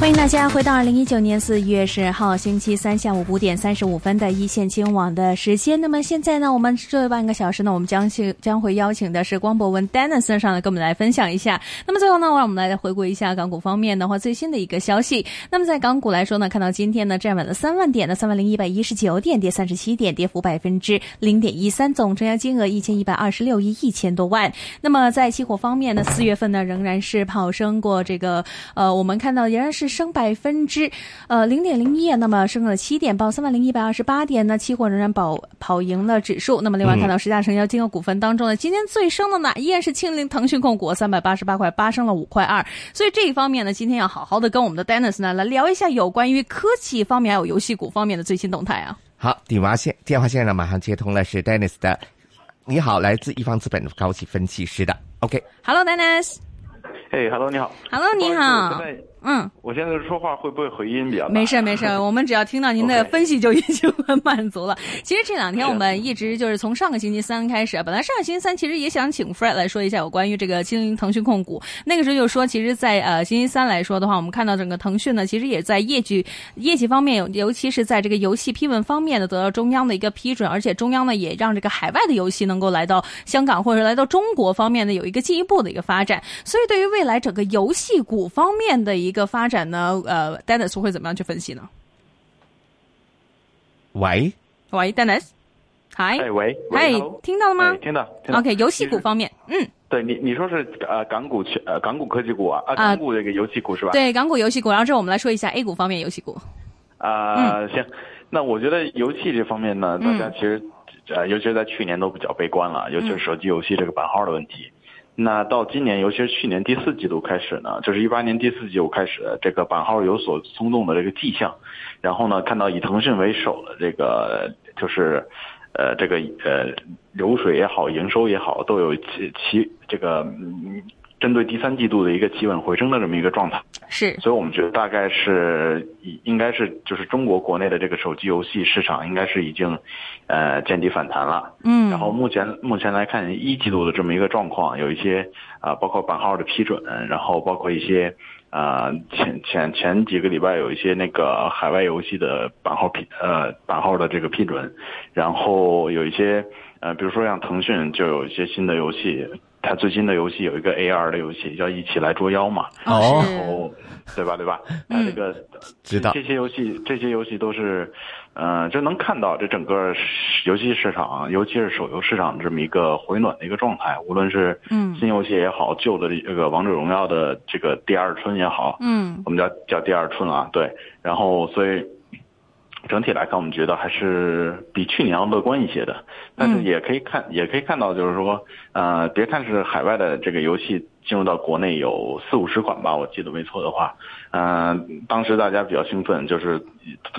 欢迎大家回到二零一九年四月十号星期三下午五点三十五分的一线金网的时间。那么现在呢，我们这半个小时呢，我们将请将会邀请的是光博文 d e n i s 上来跟我们来分享一下。那么最后呢，让我们来回顾一下港股方面的话最新的一个消息。那么在港股来说呢，看到今天呢站稳了三万点的三万零一百一十九点，跌三十七点，跌幅百分之零点一三，总成交金额一千一百二十六亿一千多万。那么在期货方面呢，四月份呢仍然是跑升过这个呃，我们看到仍然是。升百分之，呃零点零一，那么升了七点，报三万零一百二十八点呢。期货仍然跑跑赢了指数。那么另外看到十大成交金额股份当中呢，今天最升的呢依然是庆龄腾讯控股，三百八十八块八，升了五块二。所以这一方面呢，今天要好好的跟我们的 Dennis 呢来聊一下有关于科技方面还有游戏股方面的最新动态啊。好，电话线电话线上马上接通了，是 Dennis 的。你好，来自一方资本高级分析师的。OK，Hello，Dennis。哎，Hello，你好。Hello，你好。嗯，我现在说话会不会回音比较？没事没事，我们只要听到您的分析就已经很满足了。其实这两天我们一直就是从上个星期三开始，本来上个星期三其实也想请 Fred 来说一下有关于这个青腾讯控股。那个时候就说，其实，在呃星期三来说的话，我们看到整个腾讯呢，其实也在业绩业绩方面，尤其是在这个游戏批文方面呢，得到中央的一个批准，而且中央呢也让这个海外的游戏能够来到香港或者来到中国方面呢有一个进一步的一个发展。所以对于未来整个游戏股方面的一个发展呢？呃，Dennis 会怎么样去分析呢？喂，喂，Dennis，嗨，喂，嗨，听到了吗？听到，OK，游戏股方面，嗯，对你，你说是呃港股呃港股科技股啊，啊，港股这个游戏股是吧？对，港股游戏股，然后之后我们来说一下 A 股方面游戏股。啊，行，那我觉得游戏这方面呢，大家其实呃，尤其是在去年都比较悲观了，尤其是手机游戏这个版号的问题。那到今年，尤其是去年第四季度开始呢，就是一八年第四季度开始，这个版号有所松动的这个迹象。然后呢，看到以腾讯为首的这个，就是，呃，这个呃流水也好，营收也好，都有其其这个嗯。针对第三季度的一个企稳回升的这么一个状态，是，所以我们觉得大概是应该是就是中国国内的这个手机游戏市场应该是已经，呃见底反弹了，嗯，然后目前目前来看一季度的这么一个状况，有一些啊包括版号的批准，然后包括一些啊前前前几个礼拜有一些那个海外游戏的版号批呃版号的这个批准，然后有一些呃比如说像腾讯就有一些新的游戏。它最新的游戏有一个 AR 的游戏叫《一起来捉妖》嘛，哦，对吧？对吧？它这个知道这些游戏，这些游戏都是，嗯，就能看到这整个游戏市场，尤其是手游市场这么一个回暖的一个状态。无论是新游戏也好，旧的这个《王者荣耀》的这个第二春也好，嗯，我们叫叫第二春啊，对。然后，所以。整体来看，我们觉得还是比去年要乐观一些的，但是也可以看，也可以看到，就是说，呃，别看是海外的这个游戏进入到国内有四五十款吧，我记得没错的话，嗯，当时大家比较兴奋，就是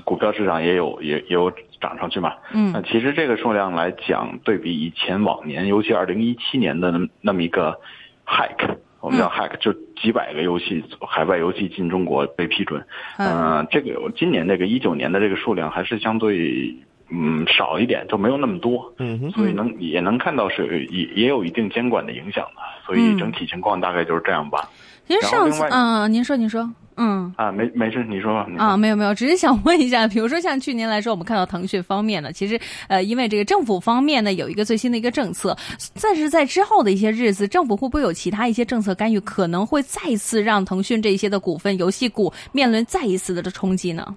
股票市场也有也也有涨上去嘛，嗯，那其实这个数量来讲，对比以前往年，尤其二零一七年的那么一个 hike。我们叫 hack，就几百个游戏海外游戏进中国被批准，嗯，这个今年这个一九年的这个数量还是相对嗯少一点，就没有那么多，嗯，所以能也能看到是也也有一定监管的影响的，所以整体情况大概就是这样吧。其实上次，嗯，您说，您说。嗯。啊，没没事，你说吧啊，没有没有，只是想问一下，比如说像去年来说，我们看到腾讯方面呢，其实呃，因为这个政府方面呢有一个最新的一个政策，但是在之后的一些日子，政府会不会有其他一些政策干预，可能会再次让腾讯这些的股份游戏股面临再一次的这冲击呢？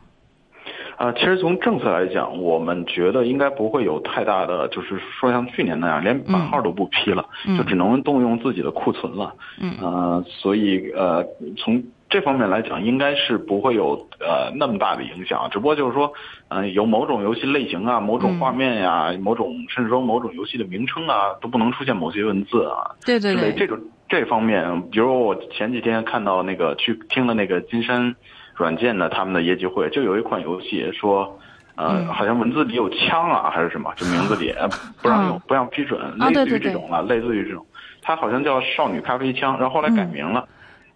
啊，其实从政策来讲，我们觉得应该不会有太大的，就是说像去年那样，连版号都不批了，就只能动用自己的库存了。嗯，呃，所以呃，从这方面来讲，应该是不会有呃那么大的影响，只不过就是说，呃，有某种游戏类型啊、某种画面呀、某种甚至说某种游戏的名称啊，都不能出现某些文字啊。对对对，这种这方面，比如我前几天看到那个去听了那个金山。软件的他们的业绩会就有一款游戏说，呃，好像文字里有枪啊，还是什么，就名字里 不让用，不让批准，类似于这种了，类似于这种，它好像叫少女咖啡枪，然后后来改名了，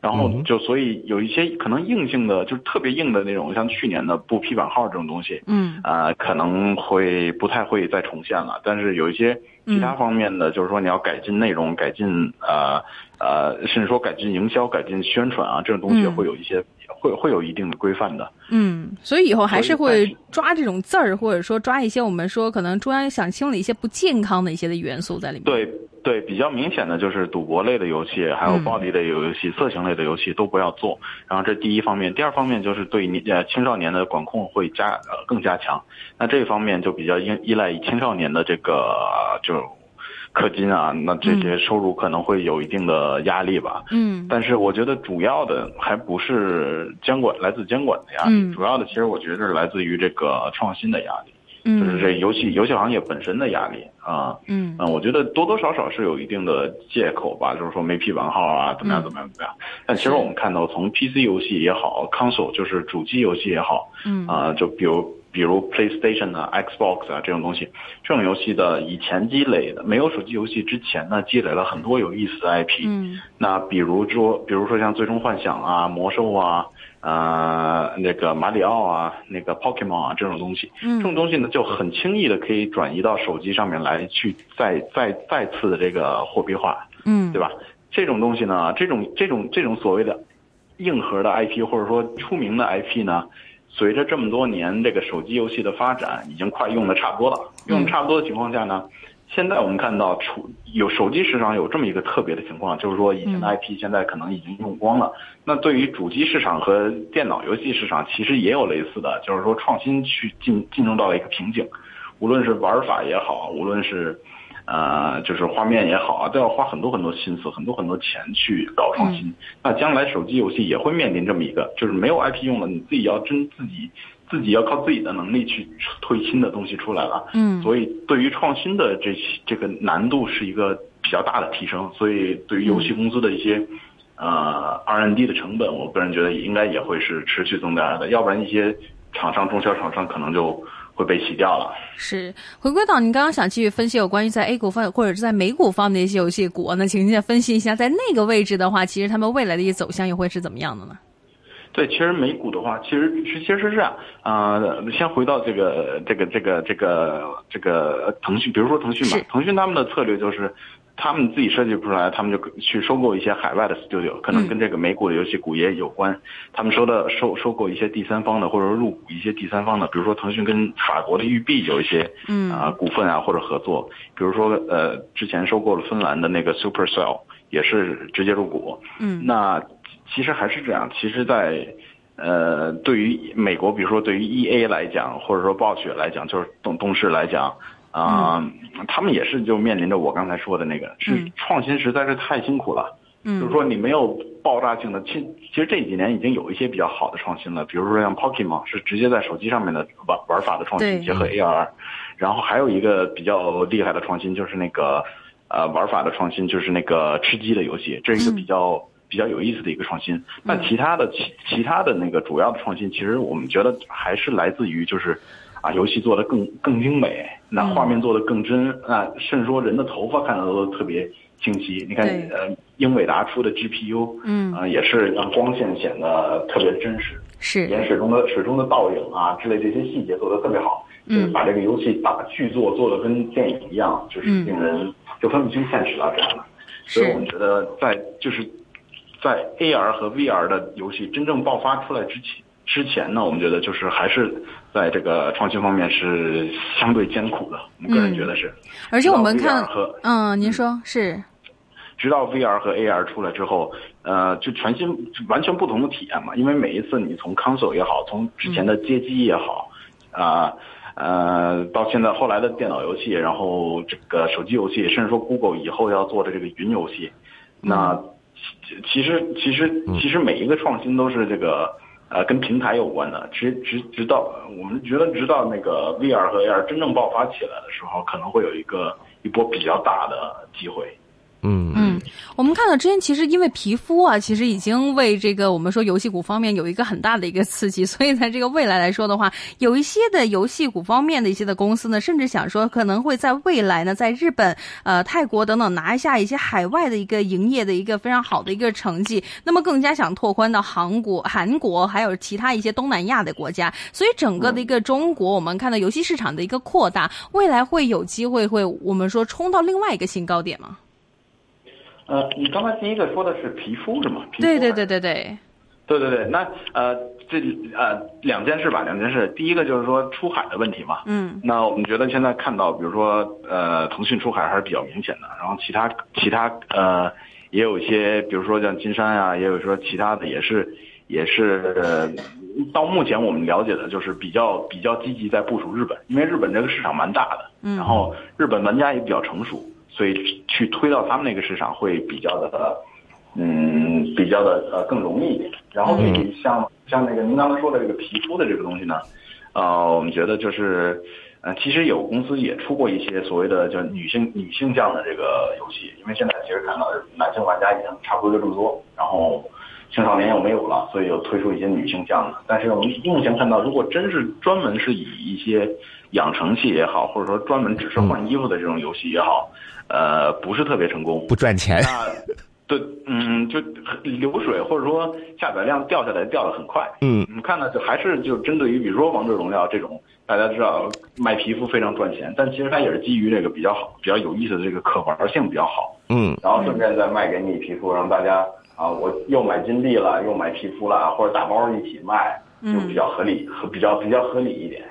然后就所以有一些可能硬性的，就是特别硬的那种，像去年的不批版号这种东西，嗯，啊，可能会不太会再重现了。但是有一些其他方面的，就是说你要改进内容、改进呃呃，甚至说改进营销、改进宣传啊，这种东西会有一些会会有一定的规范的。嗯，所以以后还是会抓这种字儿，或者说抓一些我们说可能中央想清理一些不健康的一些的元素在里面。对。对，比较明显的就是赌博类的游戏，还有暴力类游戏、色情类的游戏都不要做。然后这第一方面，第二方面就是对年呃青少年的管控会加呃更加强。那这一方面就比较依依赖于青少年的这个就氪金啊，那这些收入可能会有一定的压力吧。嗯。但是我觉得主要的还不是监管来自监管的压力，主要的其实我觉得是来自于这个创新的压力。就是这游戏游戏行业本身的压力啊，嗯嗯，我觉得多多少少是有一定的借口吧，就是说没批完号啊，怎么样怎么样怎么样。但其实我们看到，从 PC 游戏也好，console 就是主机游戏也好，嗯啊，就比如比如 PlayStation 啊、Xbox 啊这种东西，这种游戏的以前积累的，没有手机游戏之前呢，积累了很多有意思的 IP。嗯，那比如说，比如说像最终幻想啊、魔兽啊。呃，那个马里奥啊，那个 Pokemon 啊，这种东西，这种东西呢就很轻易的可以转移到手机上面来，去再再再次的这个货币化，嗯，对吧？这种东西呢，这种这种这种所谓的硬核的 IP 或者说出名的 IP 呢，随着这么多年这个手机游戏的发展，已经快用的差不多了。用差不多的情况下呢？现在我们看到出有手机市场有这么一个特别的情况，就是说以前的 IP 现在可能已经用光了。那对于主机市场和电脑游戏市场，其实也有类似的，就是说创新去进进入到了一个瓶颈，无论是玩法也好，无论是呃就是画面也好啊，都要花很多很多心思、很多很多钱去搞创新。那将来手机游戏也会面临这么一个，就是没有 IP 用了，你自己要真自己。自己要靠自己的能力去推新的东西出来了，嗯，所以对于创新的这这个难度是一个比较大的提升，所以对于游戏公司的一些呃 R&D 的成本，我个人觉得应该也会是持续增加的，要不然一些厂商中小厂商可能就会被洗掉了。是回归到您刚刚想继续分析有关于在 A 股方或者是在美股方的一些游戏股，那请您再分析一下，在那个位置的话，其实他们未来的一些走向又会是怎么样的呢？对，其实美股的话，其实其实是这样啊。先回到这个这个这个这个这个腾讯，比如说腾讯嘛，腾讯他们的策略就是，他们自己设计不出来，他们就去收购一些海外的 studio，可能跟这个美股的游戏股也有关。他们收的收收购一些第三方的，或者说入股一些第三方的，比如说腾讯跟法国的育碧有一些嗯啊股份啊或者合作，比如说呃之前收购了芬兰的那个 Supercell，也是直接入股。嗯，那。其实还是这样，其实，在呃，对于美国，比如说对于 E A 来讲，或者说暴雪来讲，就是东东视来讲，啊，他们也是就面临着我刚才说的那个，是创新实在是太辛苦了。嗯，就是说你没有爆炸性的，其其实这几年已经有一些比较好的创新了，比如说像 Pokemon 是直接在手机上面的玩玩法的创新，结合 A R，然后还有一个比较厉害的创新就是那个呃玩法的创新，就是那个吃鸡的游戏，这是一个比较。比较有意思的一个创新，但其他的其其他的那个主要的创新，其实我们觉得还是来自于就是，啊，游戏做的更更精美，那画面做的更真，啊，甚至说人的头发看的都特别清晰。你看，呃，英伟达出的 GPU，嗯，啊，也是让光线显得特别真实，是。连水中的水中的倒影啊之类这些细节做的特别好，就是把这个游戏把剧作做的跟电影一样，就是令人就分不清现实了这样的。所以我们觉得在就是。在 AR 和 VR 的游戏真正爆发出来之前，之前呢，我们觉得就是还是在这个创新方面是相对艰苦的。我们个人觉得是。而且我们看和嗯，您说是。直到 VR 和 AR 出来之后，呃，就全新完全不同的体验嘛。因为每一次你从 console 也好，从之前的街机也好，啊呃，到现在后来的电脑游戏，然后这个手机游戏，甚至说 Google 以后要做的这个云游戏，那。其实，其实，其实每一个创新都是这个呃跟平台有关的。直直直到我们觉得，直到那个 VR 和 AR 真正爆发起来的时候，可能会有一个一波比较大的机会。嗯嗯，我们看到之前其实因为皮肤啊，其实已经为这个我们说游戏股方面有一个很大的一个刺激，所以在这个未来来说的话，有一些的游戏股方面的一些的公司呢，甚至想说可能会在未来呢，在日本、呃泰国等等拿下一些海外的一个营业的一个非常好的一个成绩，那么更加想拓宽到韩国、韩国还有其他一些东南亚的国家，所以整个的一个中国，我们看到游戏市场的一个扩大，未来会有机会会我们说冲到另外一个新高点吗？呃，你刚才第一个说的是皮肤是吗？对对对对对，对对对。那呃，这呃两件事吧，两件事。第一个就是说出海的问题嘛。嗯。那我们觉得现在看到，比如说呃，腾讯出海还是比较明显的。然后其他其他呃，也有一些，比如说像金山呀，也有说其他的，也是也是呃，到目前我们了解的就是比较比较积极在部署日本，因为日本这个市场蛮大的。嗯。然后日本玩家也比较成熟。所以去推到他们那个市场会比较的，嗯，比较的呃更容易一点。然后对像像那个您刚才说的这个皮肤的这个东西呢，呃，我们觉得就是，呃，其实有公司也出过一些所谓的叫女性女性向的这个游戏，因为现在其实看到男性玩家已经差不多就这么多，然后青少年又没有了，所以又推出一些女性向的。但是我们目前看到，如果真是专门是以一些养成系也好，或者说专门只是换衣服的这种游戏也好。呃，不是特别成功，不赚钱。那对，嗯，就流水或者说下载量掉下来掉的很快。嗯，你看呢，就还是就针对于比如说王者荣耀这种，大家知道卖皮肤非常赚钱，但其实它也是基于这个比较好、比较有意思的这个可玩性比较好。嗯，然后顺便再卖给你皮肤，让大家啊，我又买金币了，又买皮肤了，或者打包一起卖，就比较合理和比较比较合理一点。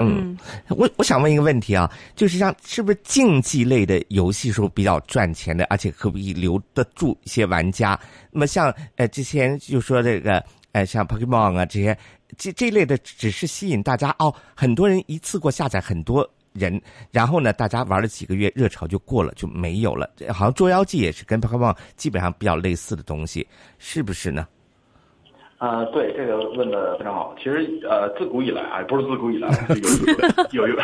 嗯，我我想问一个问题啊，就是像是不是竞技类的游戏是比较赚钱的，而且可不可以留得住一些玩家？那么像呃之前就说这个呃像 Pokemon 啊这些这这类的，只是吸引大家哦，很多人一次过下载很多人，然后呢大家玩了几个月热潮就过了就没有了。好像捉妖记也是跟 Pokemon 基本上比较类似的东西，是不是呢？啊，对，这个问的非常好。其实，呃，自古以来啊，不是自古以来，有有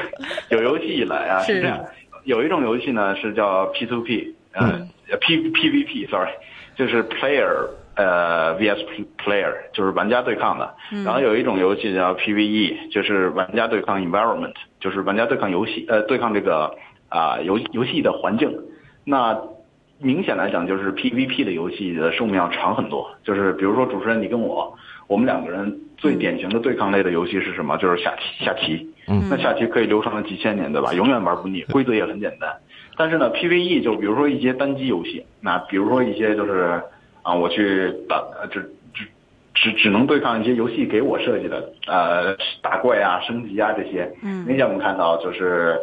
有游戏以来啊，是这样。有一种游戏呢是叫 P to P，嗯，P P V P，sorry，就是 player 呃 V S player，就是玩家对抗的。然后有一种游戏叫 P V E，就是玩家对抗 environment，就是玩家对抗游戏，呃，对抗这个啊游游戏的环境。那明显来讲，就是 PVP 的游戏的寿命要长很多。就是比如说，主持人你跟我，我们两个人最典型的对抗类的游戏是什么？就是下棋。下棋，嗯，那下棋可以流传了几千年，对吧？永远玩不腻，规则也很简单。但是呢，PVE 就比如说一些单机游戏，那比如说一些就是啊，我去打，只只只只能对抗一些游戏给我设计的，呃，打怪啊、升级啊这些。嗯，明显我们看到就是。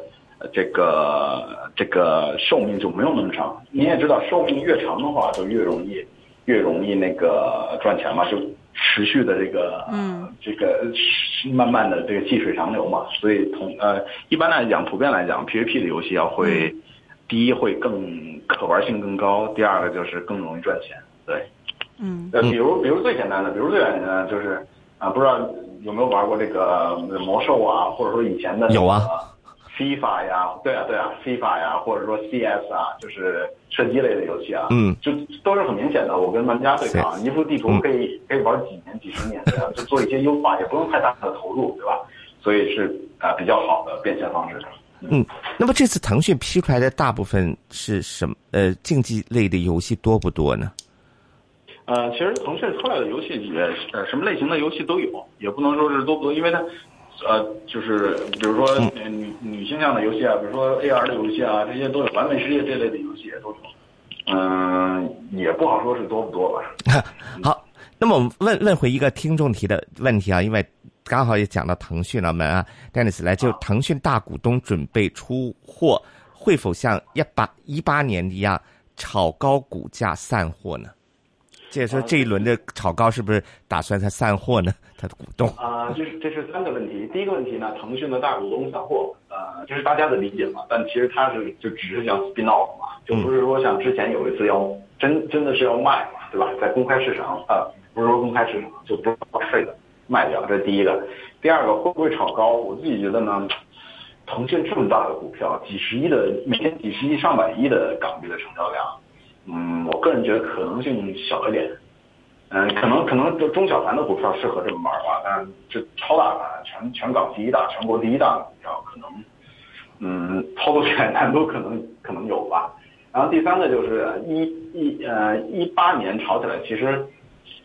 这个这个寿命就没有那么长。你也知道，寿命越长的话，就越容易越容易那个赚钱嘛，就持续的这个嗯这个慢慢的这个细水长流嘛。所以同呃一般来讲，普遍来讲，PVP 的游戏要会第一会更可玩性更高，第二个就是更容易赚钱。对，嗯，呃，比如比如最简单的，比如最简单的就是啊，不知道有没有玩过这个魔兽啊，或者说以前的有啊。FIFA 呀，对啊，对啊，FIFA 呀，或者说 CS 啊，就是射击类的游戏啊，嗯，就都是很明显的。我跟玩家对抗，一幅地图可以可以玩几年、几十年，这样就做一些优化，也不用太大的投入，对吧？所以是啊，比较好的变现方式。嗯，那么这次腾讯批出来的大部分是什么？呃，竞技类的游戏多不多呢？呃，其实腾讯出来的游戏也呃，什么类型的游戏都有，也不能说是多不多，因为它。呃，就是比如说女女性向的游戏啊，比如说 AR 的游戏啊，这些都有，完美世界这类的游戏也都有。嗯，也不好说是多不多吧。好，那么我们问问回一个听众提的问题啊，因为刚好也讲到腾讯了，我们啊，Dennis 来就腾讯大股东准备出货，会否像一八一八年一样炒高股价散货呢？这说这一轮的炒高是不是打算它散货呢？它的股东啊，这是这是三个问题。第一个问题呢，腾讯的大股东散货，呃，这是大家的理解嘛？但其实它是就只是想 spin off 嘛，就不是说像之前有一次要真真的是要卖嘛，对吧？在公开市场啊，不是说公开市场就不报税的卖掉，这是第一个。第二个会不会炒高？我自己觉得呢，腾讯这么大的股票，几十亿的每天几十亿上百亿的港币的成交量。嗯，我个人觉得可能性小一点。嗯，可能可能就中小盘的股票适合这么玩吧，但是这超大盘，全全港第一大、全国第一大的股票，可能，嗯，操作起来难度可能可能有吧。然后第三个就是一一呃一八年炒起来，其实，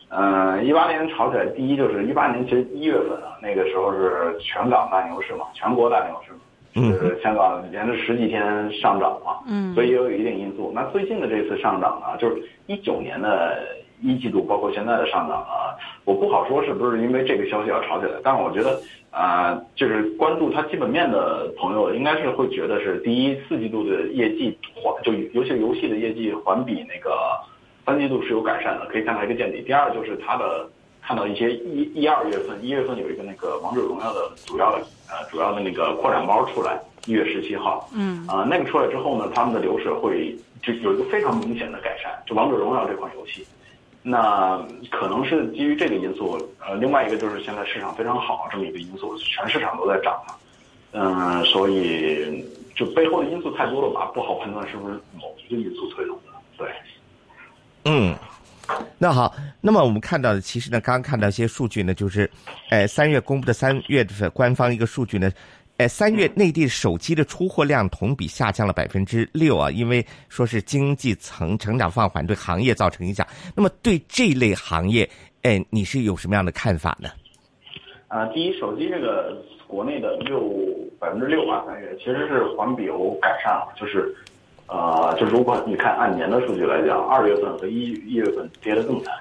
呃一八年炒起来，第一就是一八年其实一月份啊，那个时候是全港大牛市嘛，全国大牛市嘛，是香港连着十几天上涨嘛，嗯，所以也有一定因素。那最近的这次上涨呢，就是一九年的。一季度包括现在的上涨啊，我不好说是不是因为这个消息要炒起来，但是我觉得啊，就是关注它基本面的朋友应该是会觉得是第一四季度的业绩环，就尤其游戏的业绩环比那个三季度是有改善的，可以看到一个见底。第二就是它的看到一些一一二月份，一月份有一个那个王者荣耀的主要呃主要的那个扩展包出来，一月十七号，嗯啊那个出来之后呢，他们的流水会就有一个非常明显的改善，就王者荣耀这款游戏。那可能是基于这个因素，呃，另外一个就是现在市场非常好这么一个因素，全市场都在涨嘛，嗯，所以就背后的因素太多了吧，不好判断是不是某一个因素推动的。对，嗯，那好，那么我们看到的，其实呢，刚刚看到一些数据呢，就是，呃，三月公布的三月份官方一个数据呢。哎，三月内地手机的出货量同比下降了百分之六啊，因为说是经济层成长放缓对行业造成影响。那么对这类行业，哎，你是有什么样的看法呢？啊，第一，手机这个国内的六百分之六啊，三月其实是环比有改善了，就是，呃，就如果你看按年的数据来讲，二月份和一一月份跌得更惨。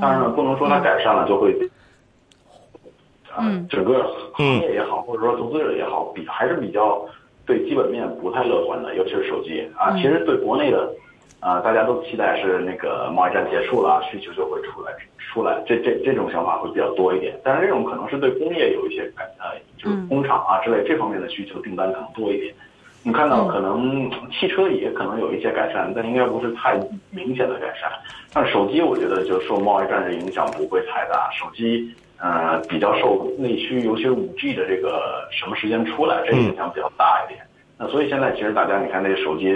当然了，不能说它改善了就会。嗯，整个行业也好，或者说投资者也好，比还是比较对基本面不太乐观的，尤其是手机啊。其实对国内的，啊，大家都期待是那个贸易战结束了，需求就会出来出来，这这这种想法会比较多一点。但是这种可能是对工业有一些改呃，就是工厂啊之类这方面的需求订单可能多一点。你看到可能汽车也可能有一些改善，但应该不是太明显的改善。但手机我觉得就受贸易战的影响不会太大，手机。呃，比较受内需，尤其是五 G 的这个什么时间出来，这个影响比较大一点。那所以现在其实大家你看，那个手机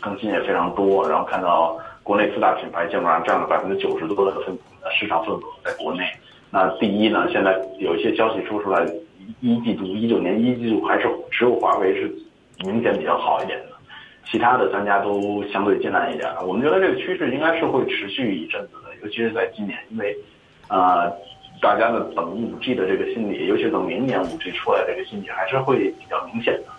更新也非常多，然后看到国内四大品牌基本上占了百分之九十多的份市场份额在国内。那第一呢，现在有一些消息说出来，一季度一九年一季度还是只有华为是明显比较好一点的，其他的三家都相对艰难一点。我们觉得这个趋势应该是会持续一阵子的，尤其是在今年，因为，呃。大家的等五 G 的这个心理，尤其等明年五 G 出来这个心理，还是会比较明显的。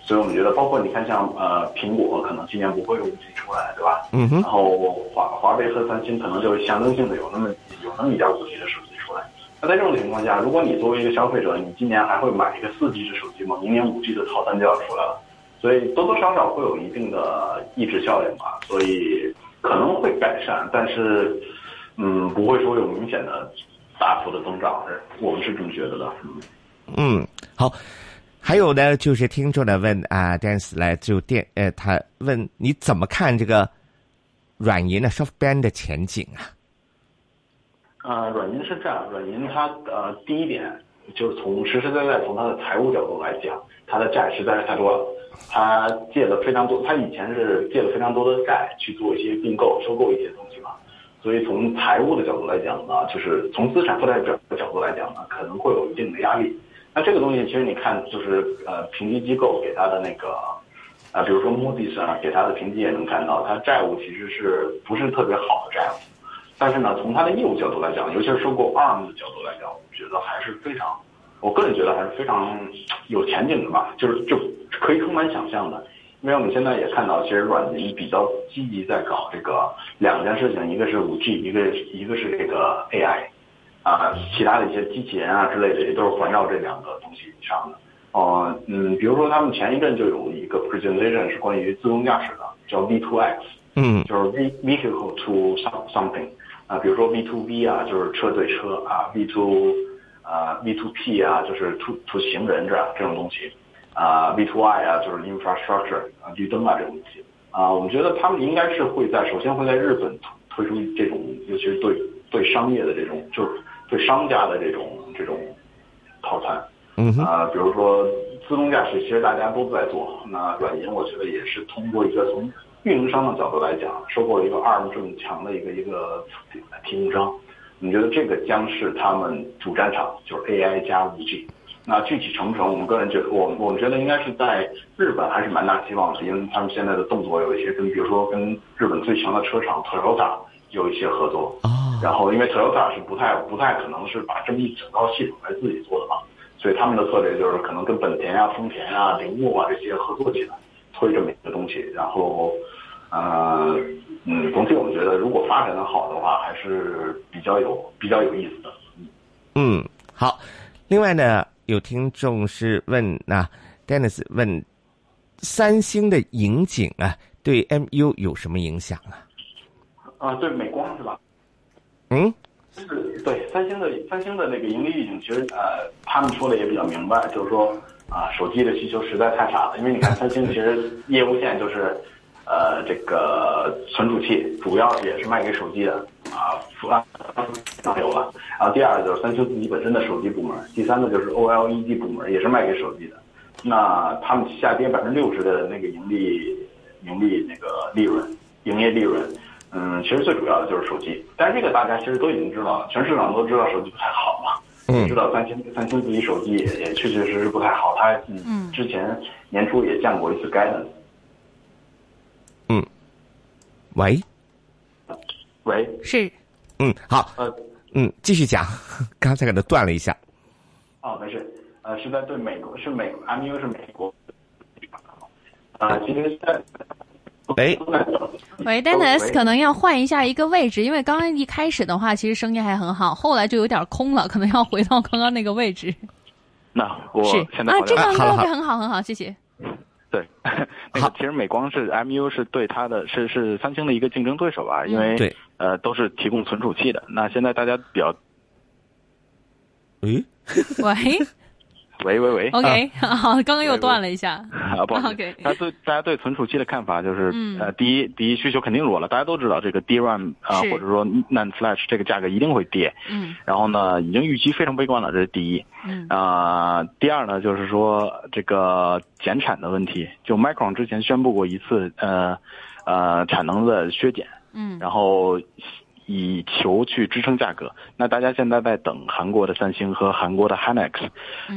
所以我们觉得，包括你看，像呃苹果可能今年不会有五 G 出来，对吧？嗯哼。然后华华为和三星可能就象征性的有那么有那么一点五 G 的手机。那在这种情况下，如果你作为一个消费者，你今年还会买一个四 G 的手机吗？明年五 G 的套餐就要出来了，所以多多少少会有一定的抑制效应吧。所以可能会改善，但是嗯，不会说有明显的。大幅的增长，我们是这么觉得的。嗯，好。还有呢，就是听众呢问啊，dance 来就电，呃，他问你怎么看这个软银的 SoftBank 的前景啊？呃，软银是这样，软银它呃，第一点就是从实实在在从它的财务角度来讲，它的债实在是太多了，它借了非常多，它以前是借了非常多的债去做一些并购、收购一些东西嘛。所以从财务的角度来讲呢，就是从资产负债表的角度来讲呢，可能会有一定的压力。那这个东西其实你看，就是呃评级机构给他的那个啊，比如说 Moody's 啊，给他的评级也能看到，他债务其实是不是特别好的债务。但是呢，从他的业务角度来讲，尤其是收购 ARM 的角度来讲，我觉得还是非常，我个人觉得还是非常有前景的吧，就是就可以充满想象的。因为我们现在也看到，其实软银比较积极在搞这个两件事情，一个是五 G，一个一个是这个 AI，啊，其他的一些机器人啊之类的也都是环绕这两个东西以上的。哦，嗯，比如说他们前一阵就有一个 presentation 是关于自动驾驶的，叫 V2X，嗯，就是 V vehicle to something，啊，比如说 V to V 啊，就是车对车啊，V to 啊 V to P 啊，就是 to to 行人这样这种东西。啊，V to I 啊，就是 infrastructure 啊，绿灯啊这种东西啊，我们觉得他们应该是会在首先会在日本推出这种，尤其是对对商业的这种，就是对商家的这种这种套餐。嗯啊，比如说自动驾驶，其实大家都在做。那软银我觉得也是通过一个从运营商的角度来讲，收购了一个 ARM 这么强的一个一个提供商，我们觉得这个将是他们主战场，就是 AI 加 5G。那具体成不成，我们个人觉得，我我们觉得应该是在日本还是蛮大希望的，因为他们现在的动作有一些跟，比如说跟日本最强的车厂 Toyota 有一些合作。啊。然后，因为 Toyota 是不太不太可能是把这么一整套系统来自己做的嘛，所以他们的策略就是可能跟本田啊、丰田啊、铃木啊这些合作起来，推这么一个东西。然后，呃，嗯，总体我们觉得，如果发展的好的话，还是比较有比较有意思的。嗯，好。另外呢？有听众是问那，Dennis 问，三星的盈警啊，对 MU 有什么影响啊？啊，对美光是吧？嗯，是对三星的三星的那个盈利预警，其实呃，他们说的也比较明白，就是说啊，手机的需求实在太差了，因为你看三星其实业务线就是呃这个存储器，主要也是卖给手机的。啊，啊，上有了。然后第二个就是三星自己本身的手机部门，第三个就是 OLED 部门，也是卖给手机的。那他们下跌百分之六十的那个盈利，盈利那个利润，营业利润，嗯，其实最主要的就是手机。但是这个大家其实都已经知道了，全市场都知道手机不太好。嗯。知道三星三星自己手机也也确确实实不太好，它嗯之前年初也降过一次 guidance。嗯。喂。喂，是，嗯，好，呃，嗯，继续讲，刚才可能断了一下。哦，没事，呃，是在对美国，是美，MU 是美国。啊，其实在。喂，喂，Dennis，可能要换一下一个位置，因为刚刚一开始的话，其实声音还很好，后来就有点空了，可能要回到刚刚那个位置。那我现在啊，这个 OK，很好，很好，谢谢。对，那个其实美光是 MU 是对它的是是三星的一个竞争对手吧，因为对。呃都是提供存储器的。那现在大家比较，喂？喂。喂喂喂，OK，好，刚刚又断了一下。啊，不好意思。大家对大家对存储器的看法就是，呃，第一，第一需求肯定弱了，大家都知道这个 DRAM 啊，或者说 NAND Flash 这个价格一定会跌。嗯。然后呢，已经预期非常悲观了，这是第一。嗯。啊，第二呢，就是说这个减产的问题，就 Micron 之前宣布过一次，呃，呃，产能的削减。嗯。然后。以求去支撑价格，那大家现在在等韩国的三星和韩国的 Hynix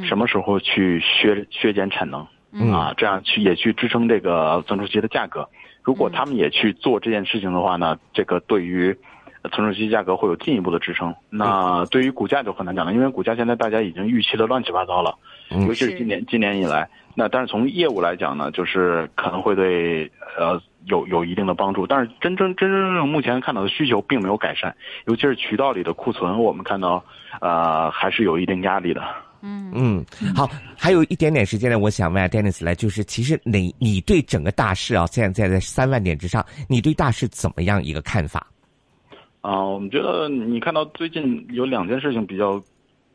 什么时候去削削减产能啊？这样去也去支撑这个存储器的价格。如果他们也去做这件事情的话呢，这个对于存储器价格会有进一步的支撑。那对于股价就很难讲了，因为股价现在大家已经预期的乱七八糟了，尤其是今年今年以来。那但是从业务来讲呢，就是可能会对呃。有有一定的帮助，但是真真真正目前看到的需求并没有改善，尤其是渠道里的库存，我们看到，呃，还是有一定压力的。嗯嗯，好，还有一点点时间呢，我想问下 Dennis 来，就是其实你你对整个大势啊，现在在三万点之上，你对大势怎么样一个看法？啊，我们觉得你看到最近有两件事情比较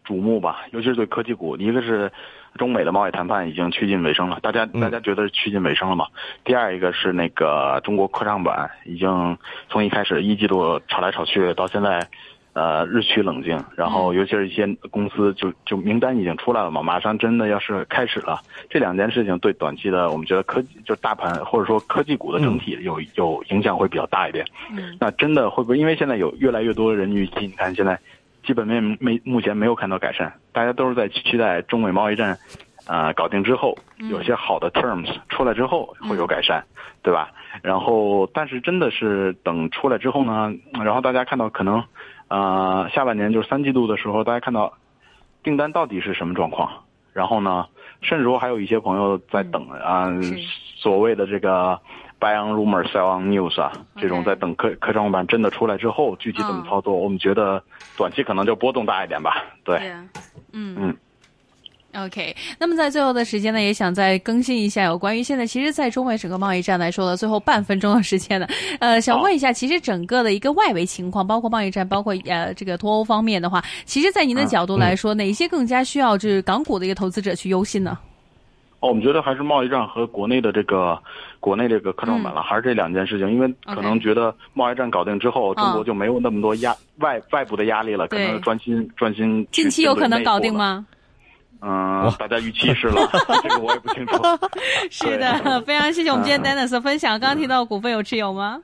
瞩目吧，尤其是对科技股，一个是。中美的贸易谈判已经趋近尾声了，大家大家觉得趋近尾声了吗？第二一个是那个中国科创板已经从一开始一季度炒来炒去，到现在，呃日趋冷静。然后尤其是一些公司就就名单已经出来了嘛，马上真的要是开始了。这两件事情对短期的我们觉得科技就大盘或者说科技股的整体有有影响会比较大一点。嗯那真的会不会因为现在有越来越多的人预期？你看现在。基本面没目前没有看到改善，大家都是在期待中美贸易战，呃搞定之后，有些好的 terms 出来之后会有改善，对吧？然后，但是真的是等出来之后呢，然后大家看到可能，啊下半年就是三季度的时候，大家看到订单到底是什么状况？然后呢，甚至说还有一些朋友在等啊，所谓的这个。buy on rumor, sell on news 啊，这种在等科科创板真的出来之后，具体怎么操作，我们觉得短期可能就波动大一点吧。对，嗯嗯。OK，那么在最后的时间呢，也想再更新一下有关于现在，其实，在中美整个贸易战来说的最后半分钟的时间呢，呃，想问一下，其实整个的一个外围情况，包括贸易战，包括呃这个脱欧方面的话，其实，在您的角度来说，哪些更加需要就是港股的一个投资者去忧心呢？哦，我们觉得还是贸易战和国内的这个国内这个科创板了，还是这两件事情，因为可能觉得贸易战搞定之后，中国就没有那么多压外外部的压力了，可能专心专心。近期有可能搞定吗？嗯，大家预期是了，这个我也不清楚。是的，非常谢谢我们今天 Dennis 的分享。刚刚提到股份有持有吗？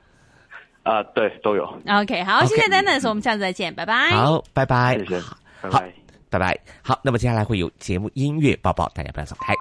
啊，对，都有。OK，好，谢谢 Dennis，我们下次再见，拜拜。好，拜拜。谢谢，好，拜拜。好，那么接下来会有节目音乐播报，大家不要走开。